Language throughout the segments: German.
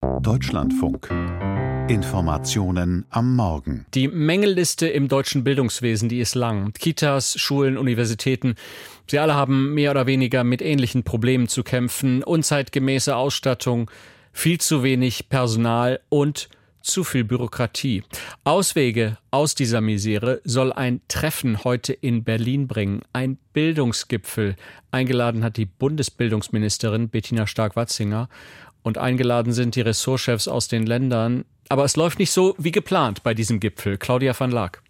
Deutschlandfunk. Informationen am Morgen. Die Mängelliste im deutschen Bildungswesen, die ist lang. Kitas, Schulen, Universitäten, sie alle haben mehr oder weniger mit ähnlichen Problemen zu kämpfen. Unzeitgemäße Ausstattung, viel zu wenig Personal und zu viel Bürokratie. Auswege aus dieser Misere soll ein Treffen heute in Berlin bringen, ein Bildungsgipfel. Eingeladen hat die Bundesbildungsministerin Bettina Stark-Watzinger und eingeladen sind die Ressortchefs aus den Ländern. Aber es läuft nicht so wie geplant bei diesem Gipfel. Claudia van Laak.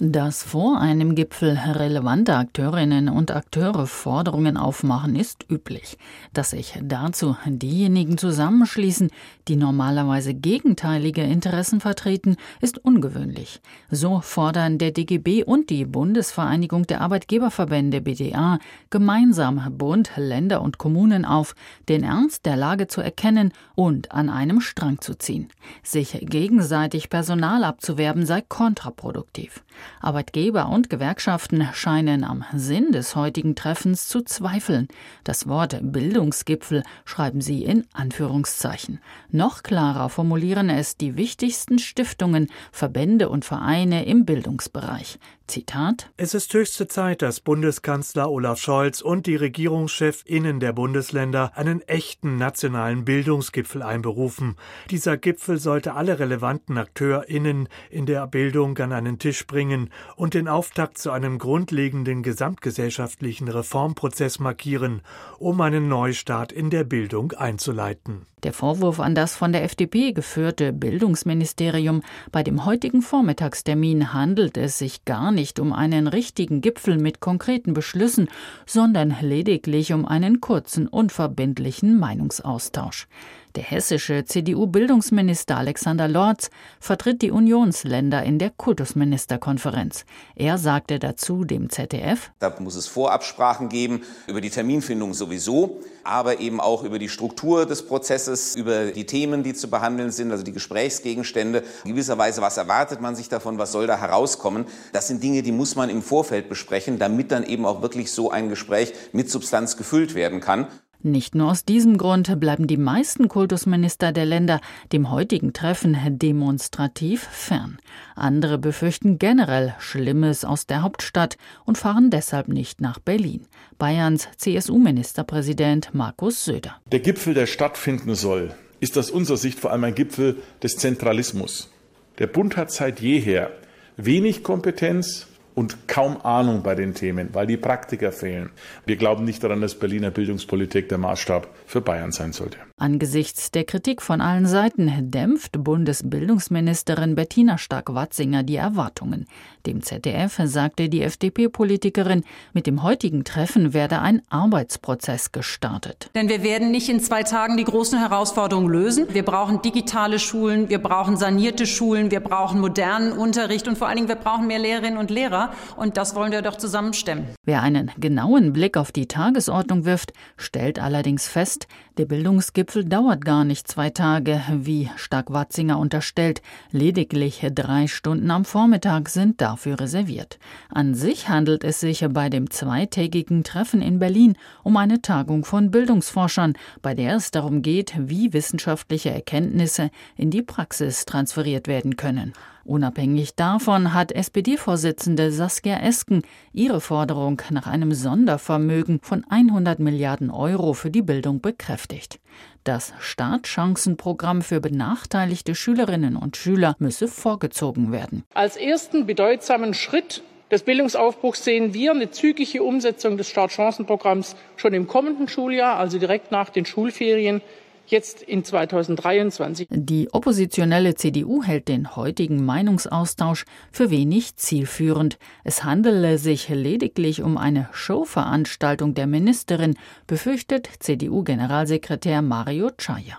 Dass vor einem Gipfel relevante Akteurinnen und Akteure Forderungen aufmachen, ist üblich. Dass sich dazu diejenigen zusammenschließen, die normalerweise gegenteilige Interessen vertreten, ist ungewöhnlich. So fordern der DGB und die Bundesvereinigung der Arbeitgeberverbände BDA gemeinsam Bund, Länder und Kommunen auf, den Ernst der Lage zu erkennen und an einem Strang zu ziehen. Sich gegenseitig Personal abzuwerben sei kontraproduktiv. Arbeitgeber und Gewerkschaften scheinen am Sinn des heutigen Treffens zu zweifeln. Das Wort Bildungsgipfel schreiben sie in Anführungszeichen. Noch klarer formulieren es die wichtigsten Stiftungen, Verbände und Vereine im Bildungsbereich. Zitat Es ist höchste Zeit, dass Bundeskanzler Olaf Scholz und die Regierungschefinnen der Bundesländer einen echten nationalen Bildungsgipfel einberufen. Dieser Gipfel sollte alle relevanten Akteurinnen in der Bildung an einen Tisch bringen und den Auftakt zu einem grundlegenden gesamtgesellschaftlichen Reformprozess markieren, um einen Neustart in der Bildung einzuleiten. Der Vorwurf an das von der FDP geführte Bildungsministerium, bei dem heutigen Vormittagstermin handelt es sich gar nicht um einen richtigen Gipfel mit konkreten Beschlüssen, sondern lediglich um einen kurzen, unverbindlichen Meinungsaustausch. Der hessische CDU-Bildungsminister Alexander Lorz vertritt die Unionsländer in der Kultusministerkonferenz. Er sagte dazu dem ZDF: Da muss es Vorabsprachen geben über die Terminfindung sowieso, aber eben auch über die Struktur des Prozesses, über die Themen, die zu behandeln sind, also die Gesprächsgegenstände. In gewisser Weise, was erwartet man sich davon, was soll da herauskommen? Das sind Dinge, die muss man im Vorfeld besprechen, damit dann eben auch wirklich so ein Gespräch mit Substanz gefüllt werden kann. Nicht nur aus diesem Grund bleiben die meisten Kultusminister der Länder dem heutigen Treffen demonstrativ fern. Andere befürchten generell Schlimmes aus der Hauptstadt und fahren deshalb nicht nach Berlin. Bayerns CSU-Ministerpräsident Markus Söder. Der Gipfel, der stattfinden soll, ist aus unserer Sicht vor allem ein Gipfel des Zentralismus. Der Bund hat seit jeher wenig Kompetenz, und kaum Ahnung bei den Themen, weil die Praktiker fehlen. Wir glauben nicht daran, dass Berliner Bildungspolitik der Maßstab für Bayern sein sollte. Angesichts der Kritik von allen Seiten dämpft Bundesbildungsministerin Bettina Stark-Watzinger die Erwartungen. Dem ZDF sagte die FDP-Politikerin, mit dem heutigen Treffen werde ein Arbeitsprozess gestartet. Denn wir werden nicht in zwei Tagen die großen Herausforderungen lösen. Wir brauchen digitale Schulen, wir brauchen sanierte Schulen, wir brauchen modernen Unterricht und vor allen Dingen wir brauchen mehr Lehrerinnen und Lehrer. Und das wollen wir doch zusammenstemmen. Wer einen genauen Blick auf die Tagesordnung wirft, stellt allerdings fest, der Bildungsgipfel dauert gar nicht zwei Tage, wie Stark-Watzinger unterstellt. Lediglich drei Stunden am Vormittag sind dafür reserviert. An sich handelt es sich bei dem zweitägigen Treffen in Berlin um eine Tagung von Bildungsforschern, bei der es darum geht, wie wissenschaftliche Erkenntnisse in die Praxis transferiert werden können. Unabhängig davon hat SPD-Vorsitzende Saskia Esken ihre Forderung nach einem Sondervermögen von 100 Milliarden Euro für die Bildung bekräftigt. Das Startchancenprogramm für benachteiligte Schülerinnen und Schüler müsse vorgezogen werden. Als ersten bedeutsamen Schritt des Bildungsaufbruchs sehen wir eine zügige Umsetzung des Startchancenprogramms schon im kommenden Schuljahr, also direkt nach den Schulferien jetzt in 2023. Die oppositionelle CDU hält den heutigen Meinungsaustausch für wenig zielführend. Es handele sich lediglich um eine Showveranstaltung der Ministerin, befürchtet CDU-Generalsekretär Mario Chaya.